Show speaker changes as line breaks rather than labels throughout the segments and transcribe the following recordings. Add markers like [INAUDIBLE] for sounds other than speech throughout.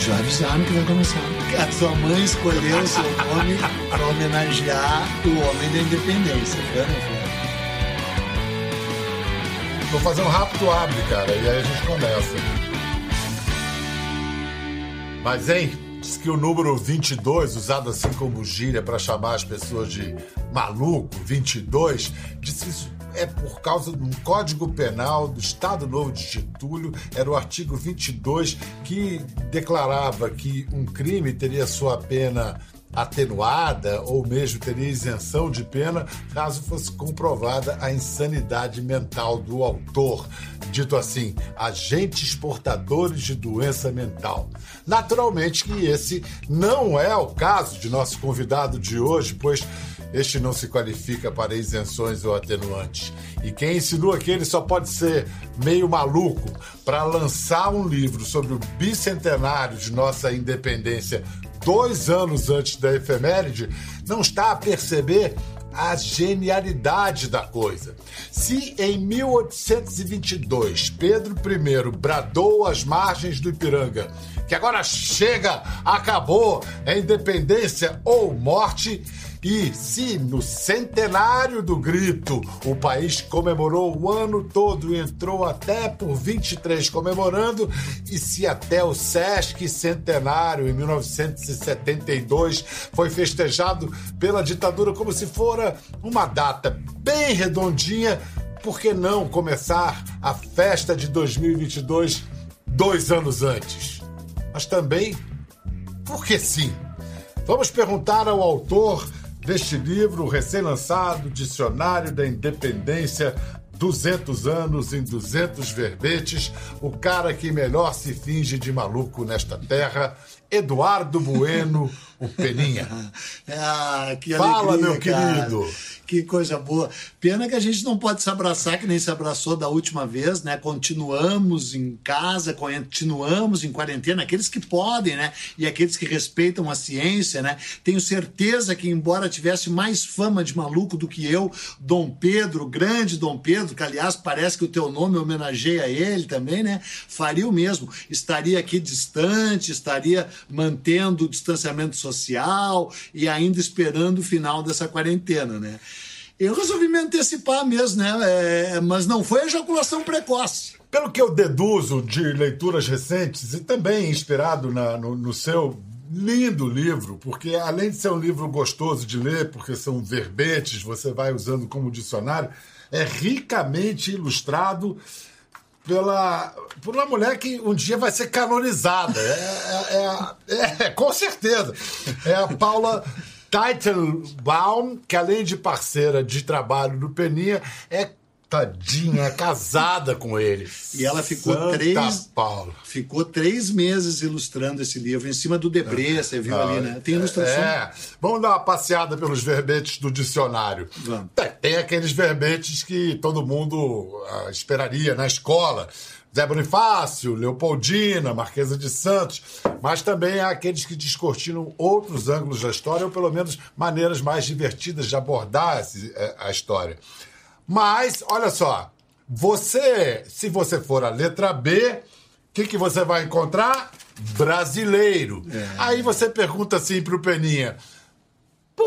Já avisaram que vai começar. A sua mãe escolheu o seu nome para homenagear o homem da independência. Não foi?
Vou fazer um rápido abre, cara, e aí a gente começa. Mas, hein, diz que o número 22, usado assim como gíria para chamar as pessoas de maluco, 22, diz que isso é por causa um código penal do Estado Novo de Getúlio, era o artigo 22 que declarava que um crime teria sua pena atenuada ou mesmo teria isenção de pena caso fosse comprovada a insanidade mental do autor, dito assim, agentes portadores de doença mental. Naturalmente que esse não é o caso de nosso convidado de hoje, pois este não se qualifica para isenções ou atenuantes. E quem insinua que ele só pode ser meio maluco para lançar um livro sobre o bicentenário de nossa independência dois anos antes da efeméride, não está a perceber a genialidade da coisa. Se em 1822 Pedro I bradou às margens do Ipiranga que agora chega, acabou, é independência ou morte, e se no centenário do grito o país comemorou o ano todo e entrou até por 23 comemorando, e se até o Sesc centenário em 1972 foi festejado pela ditadura como se fora uma data bem redondinha, por que não começar a festa de 2022 dois anos antes? Mas também, porque sim. Vamos perguntar ao autor deste livro recém-lançado, Dicionário da Independência, 200 anos em 200 verbetes, o cara que melhor se finge de maluco nesta terra, Eduardo Bueno, o Peninha. [LAUGHS]
ah, que
Fala,
alegria,
meu
cara.
querido.
Que coisa boa. Pena que a gente não pode se abraçar que nem se abraçou da última vez, né? Continuamos em casa, continuamos em quarentena, aqueles que podem, né? E aqueles que respeitam a ciência, né? Tenho certeza que, embora tivesse mais fama de maluco do que eu, Dom Pedro, o grande Dom Pedro, que aliás parece que o teu nome homenageia ele também, né? Faria o mesmo. Estaria aqui distante, estaria mantendo o distanciamento social e ainda esperando o final dessa quarentena, né? Eu resolvi me antecipar mesmo, né? É, mas não foi ejaculação precoce.
Pelo que eu deduzo de leituras recentes e também inspirado na- no, no seu lindo livro, porque além de ser um livro gostoso de ler, porque são verbetes, você vai usando como dicionário, é ricamente ilustrado pela por uma mulher que um dia vai ser canonizada. É, é- é- é- com certeza. É a Paula Teitelbaum, que além de parceira de trabalho do Peninha, é tadinha, é casada com ele.
E ela ficou
Santa
três-
Paula.
Ficou três meses ilustrando esse livro, em cima do Debré, você viu ali, né? Tem ilustração.
É. Vamos dar uma passeada pelos verbetes do dicionário.
Vamos.
Tem, aqueles verbetes que todo mundo ah, esperaria na escola. Zé Bonifácio, Leopoldina, Marquesa de Santos, mas também há aqueles que descortinam outros ângulos da história, ou pelo menos maneiras mais divertidas de abordar eh, a história. Mas, olha só, você, se você for a letra B, o que, que você vai encontrar? Brasileiro. Aí você pergunta assim pro Peninha,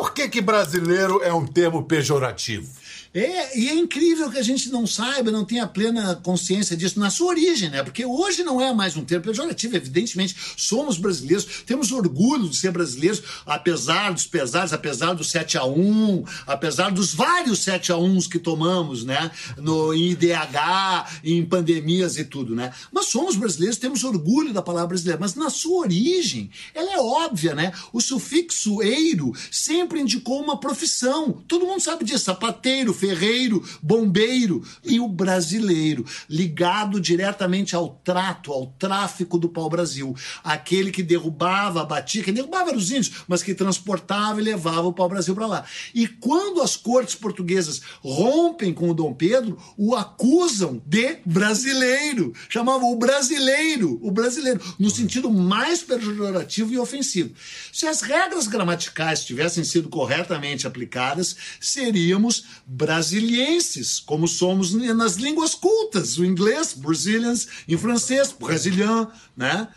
por que, que brasileiro é um termo pejorativo?
É, e é incrível que a gente não saiba, não tenha plena consciência disso na sua origem, né? Porque hoje não é mais um termo pejorativo, evidentemente, somos brasileiros, temos orgulho de ser brasileiros, apesar dos pesares, apesar do 7 a 1 apesar dos vários 7 a 1 que tomamos, né? No, IDH, em pandemias e tudo, né? Mas somos brasileiros, temos orgulho da palavra brasileira, mas na sua origem, ela é óbvia, né? O sufixo eiro sempre indicou uma profissão. Todo mundo sabe disso, sapateiro, ferreiro, bombeiro e o brasileiro, ligado diretamente ao trato, ao tráfico do pau-brasil. Aquele que derrubava, batia, que derrubava os índios, mas que transportava e levava o pau-brasil para lá. E quando as cortes portuguesas rompem com o Dom Pedro, o acusam de brasileiro. Chamavam o brasileiro, o brasileiro, no sentido mais pejorativo e ofensivo. Se as regras gramaticais tivessem sido corretamente aplicadas, seríamos brasilienses, como somos nas línguas cultas, o inglês, Brazilians, em francês, Brazilian, né?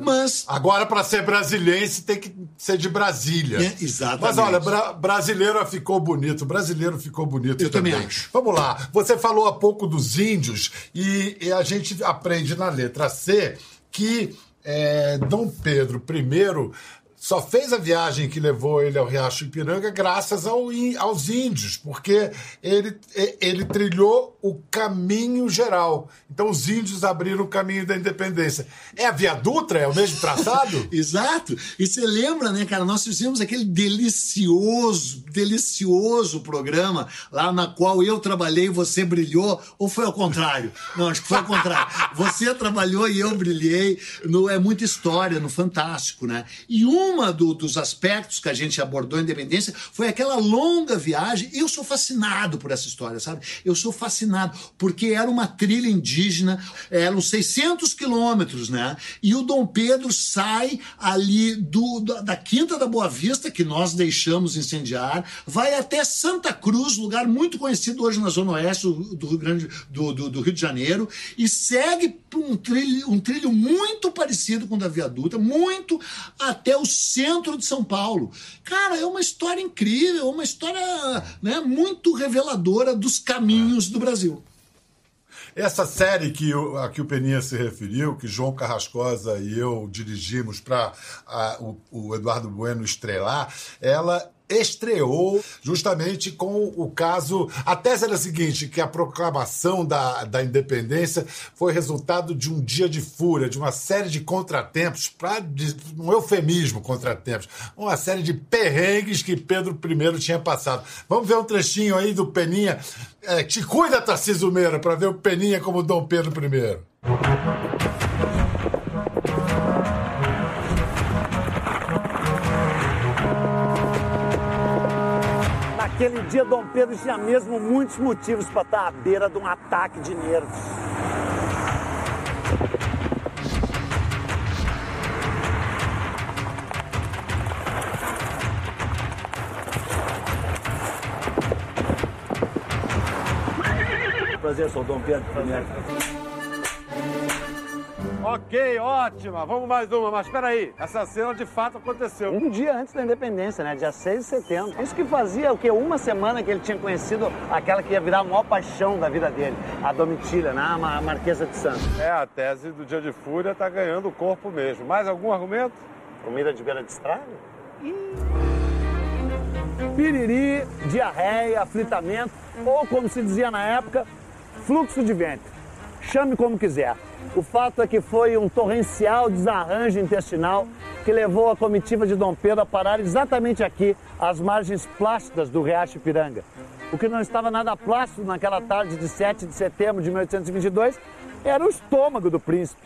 Mas.
Agora, para ser brasiliense, tem que ser de Brasília.
É, exatamente.
Mas olha, bra brasileiro ficou bonito, brasileiro ficou bonito
Eu também, também acho.
Vamos lá. Você falou há pouco dos índios e, e a gente aprende na letra C que é, Dom Pedro I só fez a viagem que levou ele ao Riacho Ipiranga graças ao, aos índios, porque ele, ele trilhou o caminho geral. Então os índios abriram o caminho da independência. É a Via Dutra? É o mesmo traçado? [LAUGHS]
Exato. E você lembra, né, cara? Nós fizemos aquele delicioso, delicioso programa lá na qual eu trabalhei e você brilhou, ou foi ao contrário? Não, acho que foi ao contrário. [LAUGHS] Você trabalhou e eu brilhei. No, é muita história, no Fantástico, né? E uma do, dos aspectos que a gente abordou em Independência foi aquela longa viagem. Eu sou fascinado por essa história, sabe? Eu sou fascinado porque era uma trilha indígena, eram 600 quilômetros, né? E o Dom Pedro sai ali do, da Quinta da Boa Vista, que nós deixamos incendiar, vai até Santa Cruz, lugar muito conhecido hoje na Zona Oeste do Rio, Grande, do, do, do Rio de Janeiro, e segue um trilho, um trilho muito parecido com o da Viaduta, muito até o centro de São Paulo. Cara, é uma história incrível, uma história né, muito reveladora dos caminhos do Brasil.
Essa série que o, a que o Peninha se referiu, que João Carrascosa e eu dirigimos para o, o Eduardo Bueno estrelar, ela estreou justamente com o caso. A tese era a seguinte: que a proclamação da, da independência foi resultado de um dia de fúria, de uma série de contratempos, para um eufemismo contratempos, uma série de perrengues que Pedro I tinha passado. Vamos ver um trechinho aí do Peninha. É, te cuida, Tarcísio Meira, para ver o Peninha como Dom Pedro I.
Naquele dia, Dom Pedro tinha mesmo muitos motivos para estar à beira de um ataque de nervos. Prazer, sou Dom Pedro I.
Ok, ótima. Vamos mais uma, mas peraí, essa cena de fato aconteceu.
Um dia antes da independência, né? Dia 6 de setembro. Isso que fazia o quê? Uma semana que ele tinha conhecido aquela que ia virar a maior paixão da vida dele, a Domitília, né? A Marquesa de Santos.
É, a tese do Dia de Fúria tá ganhando o corpo mesmo. Mais algum argumento?
Comida de beira de estrada? Piriri, diarreia, aflitamento, ou como se dizia na época, fluxo de ventre. Chame como quiser. O fato é que foi um torrencial desarranjo intestinal que levou a comitiva de Dom Pedro a parar exatamente aqui, às margens plásticas do Riacho Ipiranga. O que não estava nada plástico naquela tarde de 7 de setembro de 1822 era o estômago do príncipe.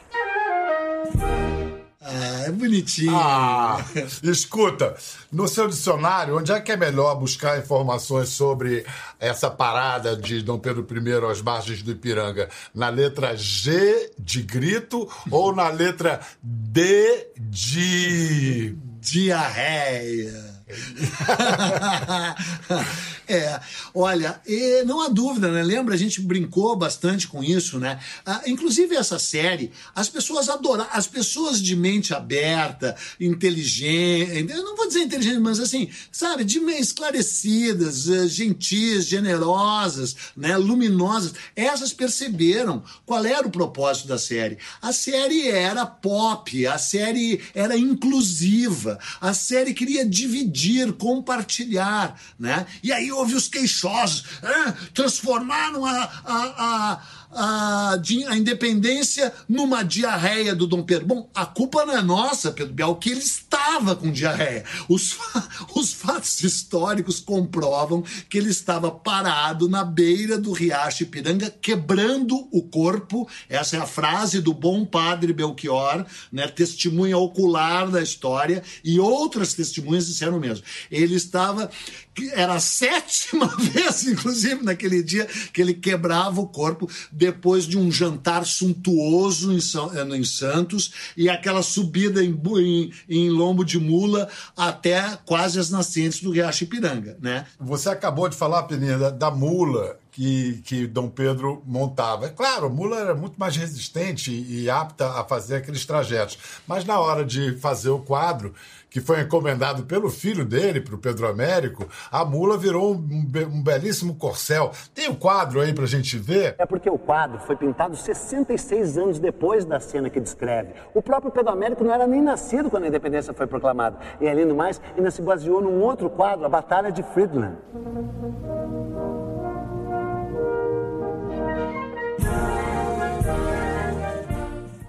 Ah, é bonitinho.
Ah, escuta, no seu dicionário, onde é que é melhor buscar informações sobre essa parada de Dom Pedro I às margens do Ipiranga? Na letra G de grito ou na letra D de
diarreia? [LAUGHS] é, olha, não há dúvida, né? Lembra, a gente brincou bastante com isso, né? Ah, inclusive essa série, as pessoas adoram, as pessoas de mente aberta, inteligente, eu não vou dizer inteligente, mas assim, sabe, de esclarecidas, eh, gentis, generosas, né? Luminosas, essas perceberam qual era o propósito da série. A série era pop, a série era inclusiva, a série queria dividir dividir, compartilhar, né? E aí houve os queixosos, ah, transformaram a, a, a a, a independência numa diarreia do Dom Pedro. Bom, a culpa não é nossa, Pedro Bial, que ele estava com diarreia. Os, os fatos históricos comprovam que ele estava parado na beira do riacho Ipiranga, quebrando o corpo. Essa é a frase do bom padre Belchior, né, testemunha ocular da história, e outras testemunhas disseram mesmo. Ele estava era a sétima [LAUGHS] vez, inclusive, naquele dia que ele quebrava o corpo depois de um jantar suntuoso em, São, eh, em Santos e aquela subida em, em, em, lombo de mula até quase as nascentes do Riacho Ipiranga, né?
Você acabou de falar, Peninha, da, da mula que, que Dom Pedro montava. É claro, a mula era muito mais resistente e apta a fazer aqueles trajetos. Mas na hora de fazer o quadro, que foi encomendado pelo filho dele, para o Pedro Américo, a mula virou um, um belíssimo corcel. Tem o um quadro aí para a gente ver?
É porque o quadro foi pintado 66 anos depois da cena que descreve. O próprio Pedro Américo não era nem nascido quando a independência foi proclamada. E além do mais, ainda se baseou num outro quadro, a Batalha de Friedland.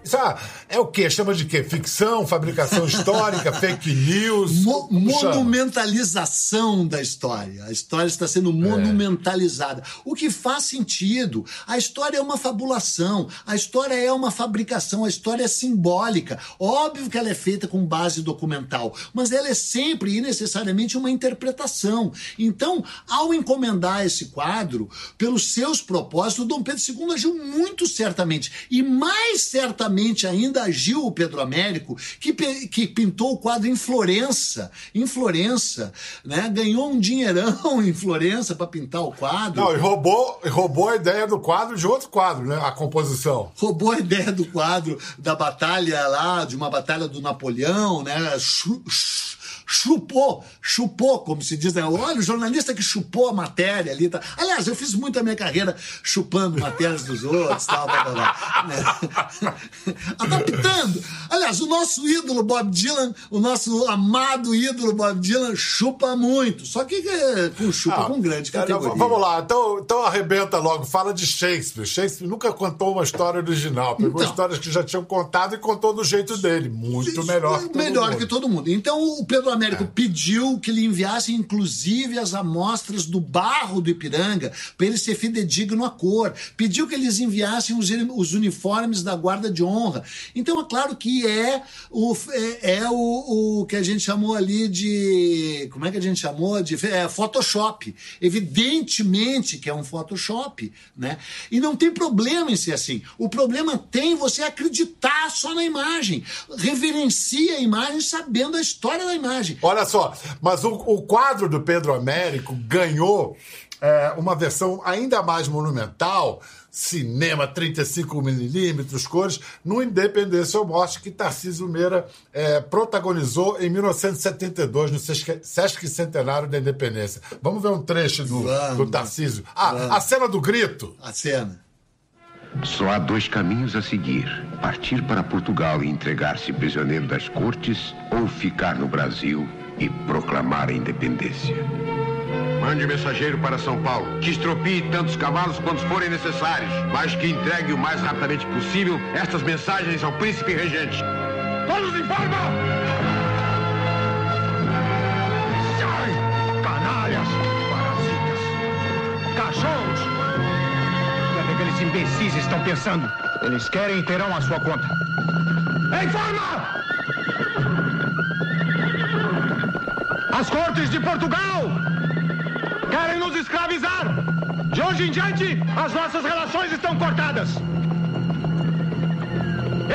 Isso é o quê? Chama de quê? Ficção, fabricação histórica, [LAUGHS] fake news?
Mo monumentalização da história. A história está sendo é. monumentalizada. É. O que faz sentido. A história é uma fabulação, a história é uma fabricação, a história é simbólica. Óbvio que ela é feita com base documental, mas ela é sempre e necessariamente uma interpretação. Então, ao encomendar esse quadro, pelos seus propósitos, Dom Pedro II agiu muito certamente. E mais certamente ainda agiu o Pedro Américo, que, que pintou o quadro em Florença, em Florença, né? Ganhou um dinheirão [LAUGHS] em Florença para pintar o quadro.
Não, e roubou, roubou a ideia do quadro de outro quadro, né? A composição.
Roubou a ideia do quadro da batalha lá, de uma batalha do Napoleão, né? Chupou, chupou, como se diz, né? Olha, o jornalista que chupou a matéria ali. Tá. Aliás, eu fiz muito a minha carreira chupando matérias dos outros, tal, tal, tal, tal? Adaptando. Aliás, o nosso ídolo Bob Dylan, o nosso amado ídolo Bob Dylan, chupa muito. Só que é, com chupa ah, com grande categoria.
Vamos lá, então, então arrebenta logo, fala de Shakespeare. Shakespeare nunca contou uma história original, pegou então, histórias que já tinham contado e contou do jeito dele. Muito melhor que todo
melhor
mundo.
que todo mundo. Então o Pedro Américo é. pediu que lhe enviassem, inclusive, as amostras do barro do Ipiranga, para ele ser fidedigno à cor. Pediu que eles enviassem os, os, uniformes da guarda de honra. Então, é claro que é o, é, é o, o, que a gente chamou ali de. Como é que a gente chamou? De é, Photoshop. Evidentemente que é um Photoshop, né? E não tem problema em ser assim. O problema tem você acreditar só na imagem. Reverencia a imagem sabendo a história da imagem.
Olha só, mas o, o quadro do Pedro Américo ganhou é, uma versão ainda mais monumental, cinema 35mm, cores, no Independência ou Morte, que Tarcísio Meira é, protagonizou em 1972, no Sesc Centenário da Independência. Vamos ver um trecho do, do Tarcísio. Ah, a cena do grito.
A cena.
Só há dois caminhos a seguir: partir para Portugal e entregar-se prisioneiro das cortes, ou ficar no Brasil e proclamar a independência. Mande mensageiro para São Paulo, que estropie tantos cavalos quantos forem necessários, mas que entregue o mais rapidamente possível estas mensagens ao príncipe regente. Todos em forma!
Imbecis estão pensando. Eles querem e terão a sua conta. Em forma! As cortes de Portugal querem nos escravizar. De hoje em diante, as nossas relações estão cortadas.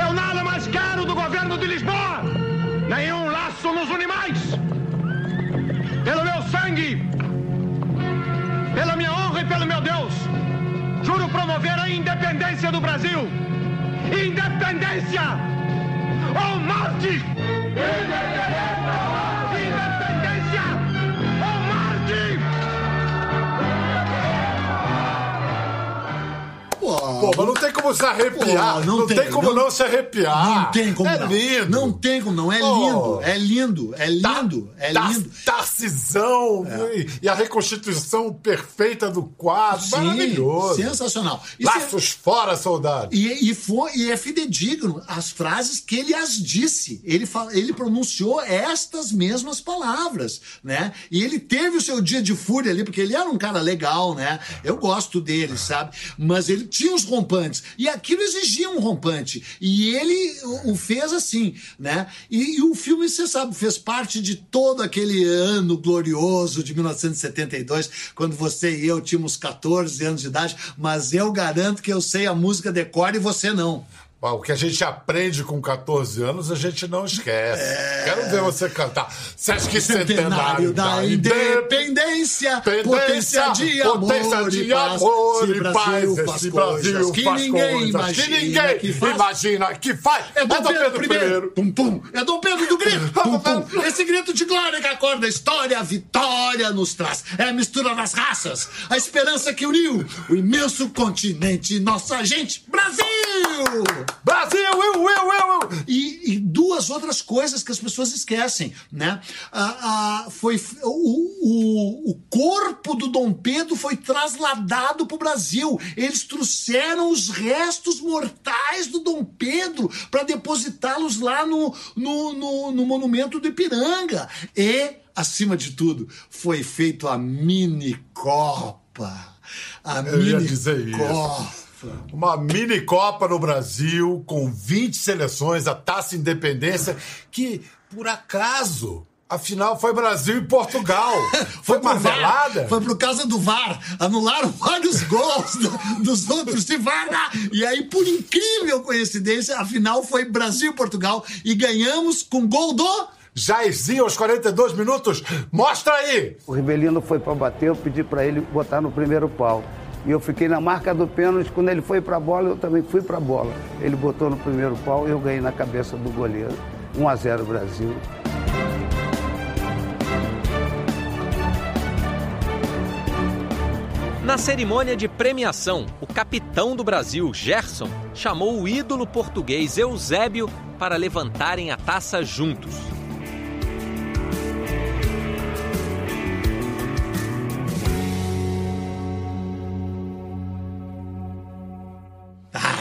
Eu nada mais quero do governo de Lisboa. Nenhum laço nos une mais. Pelo meu sangue, pela minha honra e pelo meu Deus, Juro promover a independência do Brasil. Independência ou morte! Independência!
Pô, mas não tem como se arrepiar. Pô, não, não, tem, tem como não, não, se arrepiar.
Não tem como
é
não.
lindo.
Não tem como não. É lindo. É lindo. É lindo. É lindo.
Tarcisão. É. E a reconstituição perfeita do quadro. Sim, Maravilhoso.
Sensacional.
E Laços se... fora, soldado.
E, e, foi, e é fidedigno as frases que ele as disse. Ele, ele pronunciou estas mesmas palavras, né? E ele teve o seu dia de fúria ali, porque ele era um cara legal, né? Eu gosto dele, sabe? Mas ele tinha os rompantes. E aquilo exigia um rompante. E ele o, fez assim, né? E, e o filme, você sabe, fez parte de todo aquele ano glorioso de 1972, quando você e eu tínhamos 14 anos de idade, mas eu garanto que eu sei a música decore e você não.
O que a gente aprende com 14 anos, a gente não esquece. É... Quero ver você cantar. Sesc Centenário da Independência, potência de amor de amor e paz. Esse Brasil que ninguém imagina que ninguém que faz. imagina que faz.
É Dom, é Dom Pedro, Pedro I. Pum, pum. É Dom Pedro do grito. [LAUGHS] Pum, pum. [LAUGHS] Esse grito de glória que acorda a história, a vitória nos traz. É a mistura das raças, a esperança que uniu o imenso continente, nossa gente, Brasil!
Brasil, eu, eu, eu!
E, e, duas outras coisas que as pessoas esquecem, né? Ah, ah, foi o, o, o corpo do Dom Pedro foi trasladado para o Brasil. Eles trouxeram os restos mortais do Dom Pedro para depositá-los lá no, no, no, no monumento do Ipiranga. E, acima de tudo, foi feito a mini Copa. A
Eu mini Copa. Uma mini Copa no Brasil, com 20 seleções, a Taça Independência, que, por acaso, Afinal, foi Brasil e Portugal. [LAUGHS] Foi, foi marmelada?
Foi por causa do VAR. Anularam vários gols do, dos outros de VAR. E aí, por incrível coincidência, afinal foi Brasil e Portugal. E ganhamos com gol do.
Jairzinho aos 42 minutos. Mostra aí!
O Ribelino foi para bater, eu pedi para ele botar no primeiro pau. E eu fiquei na marca do pênalti. Quando ele foi para a bola, eu também fui para a bola. Ele botou no primeiro pau e eu ganhei na cabeça do goleiro. 1 a 0 Brasil.
Na cerimônia de premiação, o capitão do Brasil, Gerson, chamou o ídolo português Eusébio para levantarem a taça juntos.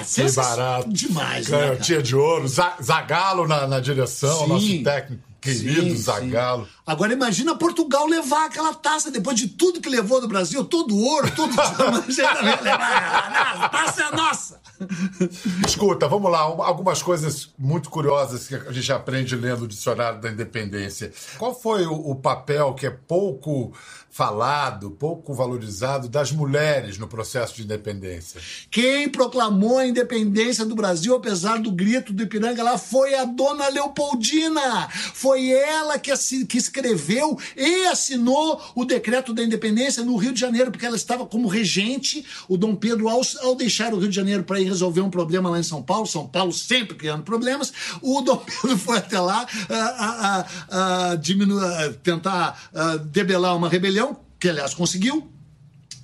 Que barato.
Demais, né?
Canhotinha de ouro. Zagalo na, na direção, sim, nosso técnico querido sim, Zagalo. Sim.
Agora imagina Portugal levar aquela taça depois de tudo que levou do Brasil, todo o ouro, tudo. [LAUGHS] a taça é nossa.
Escuta, vamos lá. Algumas coisas muito curiosas que a gente aprende lendo o Dicionário da Independência. Qual foi o, o papel que é pouco falado, pouco valorizado das mulheres no processo de independência.
Quem proclamou a independência do Brasil, apesar do grito do Ipiranga lá, foi a dona Leopoldina. Foi ela que, que escreveu e assinou o decreto da independência no Rio de Janeiro, porque ela estava como regente. O Dom Pedro, ao, ao deixar o Rio de Janeiro para ir resolver um problema lá em São Paulo, São Paulo sempre criando problemas, o Dom Pedro [LAUGHS] foi até lá a, a, a, a tentar debelar uma rebelião que aliás conseguiu,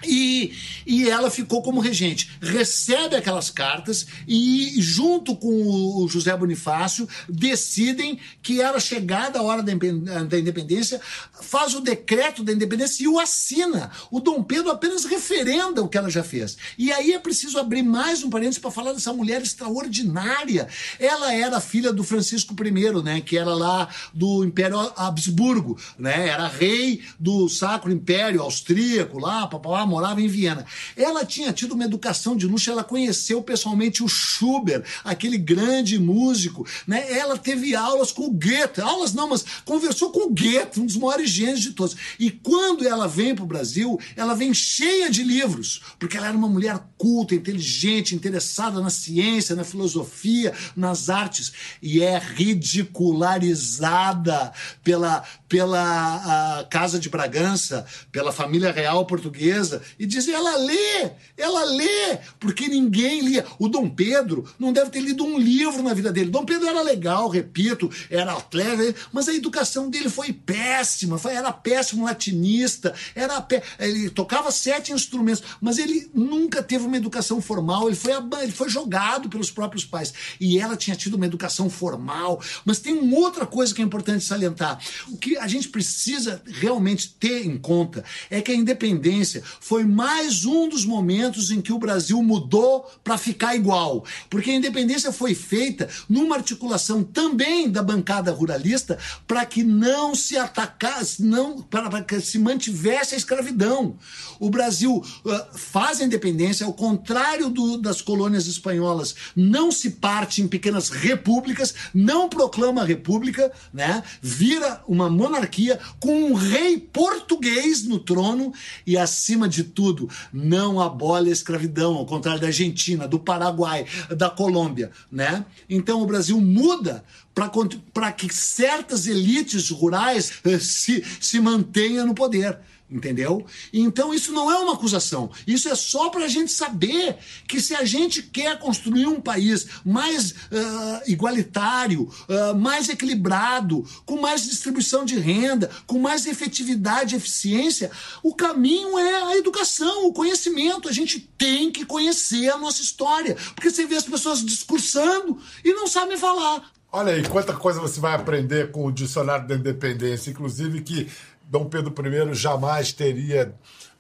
e, e ela ficou como regente. Recebe aquelas cartas e, junto com o José Bonifácio, decidem que era chegada a hora da independência, faz o decreto da independência e o assina. O Dom Pedro apenas referenda o que ela já fez. E aí é preciso abrir mais um parênteses para falar dessa mulher extraordinária. Ela era filha do Francisco I, né, que era lá do Império Habsburgo, né, era rei do Sacro Império Austríaco, lá, papá, morava em Viena. Ela tinha tido uma educação de luxo, ela conheceu pessoalmente o Schubert, aquele grande músico, né? Ela teve aulas com o Goethe, aulas não, mas conversou com o Goethe, um dos maiores gênios de todos. E quando ela vem para o Brasil, ela vem cheia de livros, porque ela era uma mulher culta, inteligente, interessada na ciência, na filosofia, nas artes, e é ridicularizada pela, pela Casa de Bragança, pela família real portuguesa, e dizem, ela lê, ela lê, porque ninguém lia. O Dom Pedro não deve ter lido um livro na vida dele. Dom Pedro era legal, repito, era atleta, mas a educação dele foi péssima, foi, era péssimo latinista, era pé, ele tocava sete instrumentos, mas ele nunca teve uma educação formal, ele foi, ele foi jogado pelos próprios pais. E ela tinha tido uma educação formal. Mas tem uma outra coisa que é importante salientar. O que a gente precisa realmente ter em conta é que a independência foi mais um dos momentos em que o Brasil mudou para ficar igual. Porque a independência foi feita numa articulação também da bancada ruralista para que não se atacasse, não para que se mantivesse a escravidão. O Brasil uh, faz a independência, ao contrário do, das colônias espanholas, não se parte em pequenas repúblicas, não proclama a república, né? vira uma monarquia com um rei português no trono e, acima de de tudo, não abole a escravidão, ao contrário da Argentina, do Paraguai, da Colômbia, né? Então o Brasil muda para que certas elites rurais eh, se, se mantenham no poder entendeu? Então isso não é uma acusação, isso é só para a gente saber que se a gente quer construir um país mais uh, igualitário, uh, mais equilibrado, com mais distribuição de renda, com mais efetividade e eficiência, o caminho é a educação, o conhecimento. A gente tem que conhecer a nossa história, porque você vê as pessoas discursando e não sabem falar.
Olha aí, quanta coisa você vai aprender com o Dicionário da Independência, inclusive que Dom Pedro I jamais teria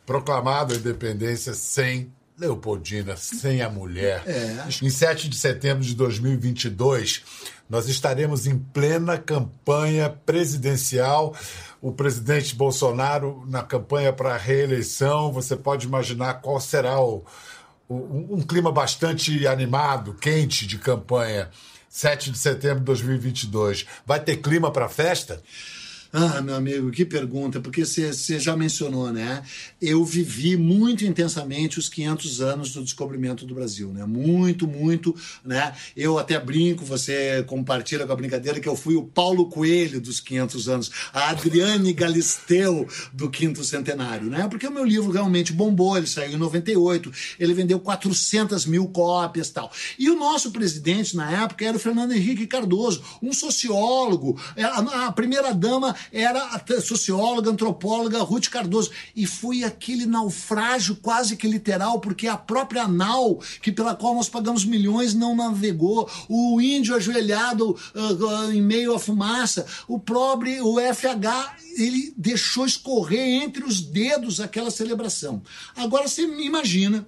proclamado a independência sem Leopoldina, sem a mulher. É. Em 7 de setembro de 2022, nós estaremos em plena campanha presidencial. O presidente Bolsonaro na campanha para a reeleição. Você pode imaginar qual será o, o, um clima bastante animado, quente de campanha. 7 de setembro de 2022. Vai ter clima para a festa?
Ah, meu amigo, que pergunta, porque você já mencionou, né? Eu vivi muito intensamente os 500 anos do descobrimento do Brasil, né? Muito, muito, né? Eu até brinco, você compartilha com a brincadeira que eu fui o Paulo Coelho dos 500 anos, a Adriane Galisteu do quinto centenário, né? Porque o meu livro realmente bombou, ele saiu em 98, ele vendeu 400 mil cópias tal. E o nosso presidente na época era o Fernando Henrique Cardoso, um sociólogo, é, a, a primeira dama era a socióloga, antropóloga Ruth Cardoso. E foi aquele naufrágio quase que literal, porque a própria nau, que pela qual nós pagamos milhões, não navegou. O índio ajoelhado uh, uh, em meio à fumaça. O pobre, o FH, ele deixou escorrer entre os dedos aquela celebração. Agora você imagina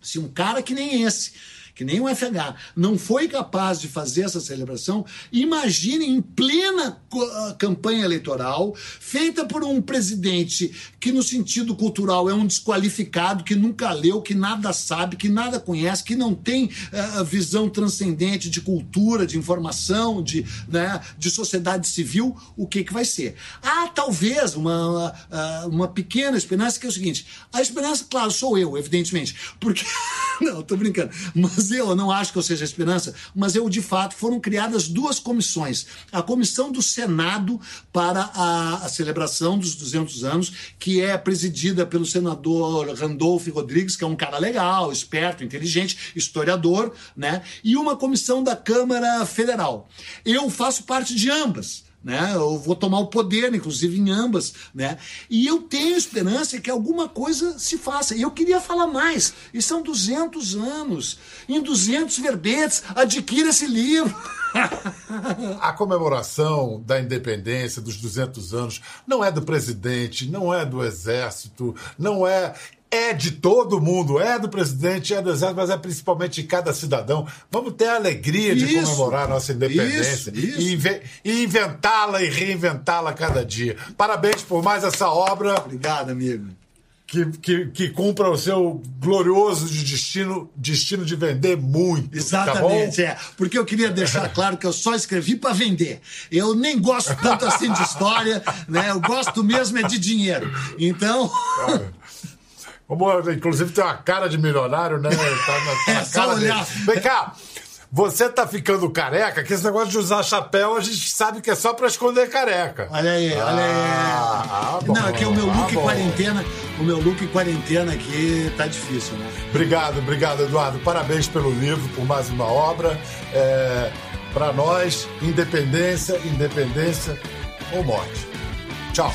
se um cara que nem esse que nem o FH, não foi capaz de fazer essa celebração, imagine em plena ah, campanha eleitoral, feita por um presidente que, no sentido cultural, é um desqualificado, que nunca leu, que nada sabe, que nada conhece, que não tem uh, visão transcendente de cultura, de informação, de, né, de sociedade civil, o que, que vai ser? Há talvez uma, uh, uma pequena esperança, que é o seguinte: a esperança, claro, sou eu, evidentemente, porque. [LAUGHS] não, tô brincando, mas eu não acho que eu seja esperança, mas eu, de fato, foram criadas duas comissões. A comissão do Senado para a, a celebração dos 200 anos, que é presidida pelo senador Randolph Rodrigues, que é um cara legal, esperto, inteligente, historiador, né? E uma comissão da Câmara Federal. Eu faço parte de ambas né? Eu vou tomar o poder, inclusive em ambas, né? E eu tenho esperança que alguma coisa se faça. E eu queria falar mais. E são 200 anos. Em 200 verbetes, adquira esse livro. [LAUGHS] [LAUGHS]
A comemoração da independência dos 200 anos não é do presidente, não é do exército, não é é de todo mundo, é do presidente, é do exército, mas é principalmente de cada cidadão. Vamos ter a alegria de isso, comemorar a nossa independência isso, isso. e, inventá-la e reinventá-la cada dia. Parabéns por mais essa obra.
Obrigado, amigo.
Que, que, que, cumpra o seu glorioso destino, destino de vender muito. Tá
Exatamente, tá é. Porque eu queria deixar claro que eu só escrevi para vender. Eu nem gosto tanto assim de história, né? Eu gosto mesmo é de dinheiro. Então.
Como, [LAUGHS] inclusive tem uma cara de milionário, né? Tá tá
é, só olhar.
Dele. Vem cá, você tá ficando careca, que esse negócio de usar chapéu a gente sabe que é só pra esconder careca.
Olha aí, olha aí. Ah, ah, bom, Não, aqui é o meu look ah, quarentena, o meu look quarentena aqui tá difícil, né?
Obrigado, obrigado, Eduardo. Parabéns pelo livro, por mais uma obra. É, para nós, independência, independência ou morte. Tchau.